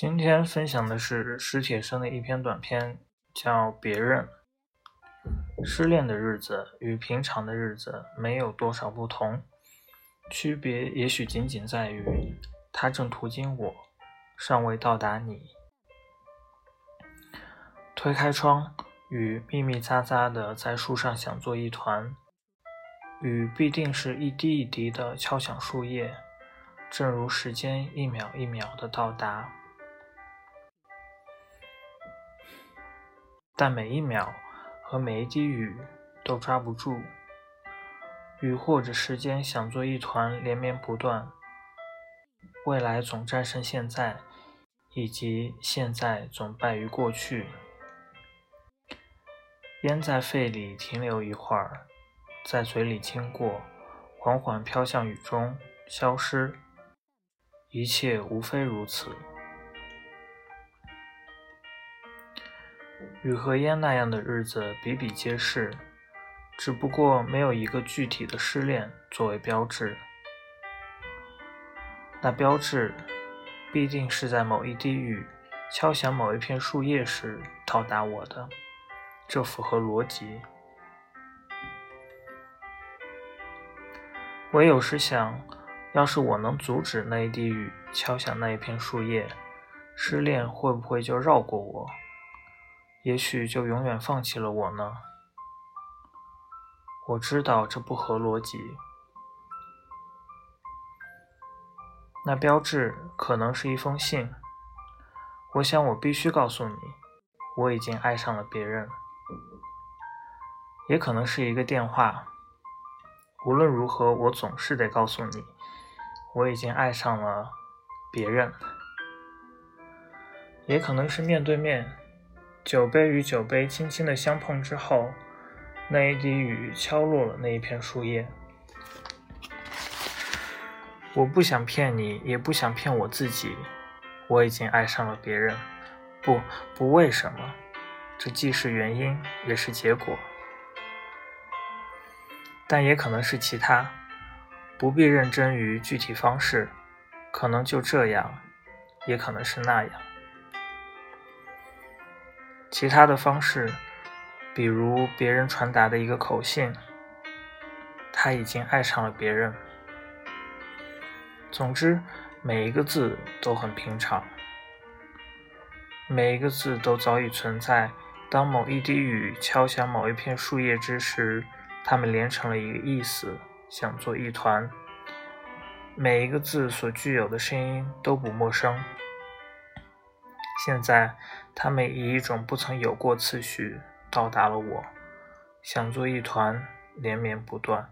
今天分享的是史铁生的一篇短篇，叫《别人》。失恋的日子与平常的日子没有多少不同，区别也许仅仅在于，他正途经我，尚未到达你。推开窗，雨密密匝匝的在树上响作一团，雨必定是一滴一滴的敲响树叶，正如时间一秒一秒的到达。但每一秒和每一滴雨都抓不住，雨或者时间想做一团连绵不断，未来总战胜现在，以及现在总败于过去。烟在肺里停留一会儿，在嘴里经过，缓缓飘向雨中，消失。一切无非如此。雨和烟那样的日子比比皆是，只不过没有一个具体的失恋作为标志。那标志必定是在某一滴雨敲响某一片树叶时到达我的，这符合逻辑。我有时想，要是我能阻止那一滴雨敲响那一片树叶，失恋会不会就绕过我？也许就永远放弃了我呢。我知道这不合逻辑。那标志可能是一封信。我想我必须告诉你，我已经爱上了别人。也可能是一个电话。无论如何，我总是得告诉你，我已经爱上了别人。也可能是面对面。酒杯与酒杯轻轻的相碰之后，那一滴雨敲落了那一片树叶。我不想骗你，也不想骗我自己。我已经爱上了别人。不，不为什么。这既是原因，也是结果。但也可能是其他。不必认真于具体方式。可能就这样，也可能是那样。其他的方式，比如别人传达的一个口信，他已经爱上了别人。总之，每一个字都很平常，每一个字都早已存在。当某一滴雨敲响某一片树叶之时，它们连成了一个意思，想做一团。每一个字所具有的声音都不陌生。现在，他们以一种不曾有过次序到达了我，想做一团，连绵不断。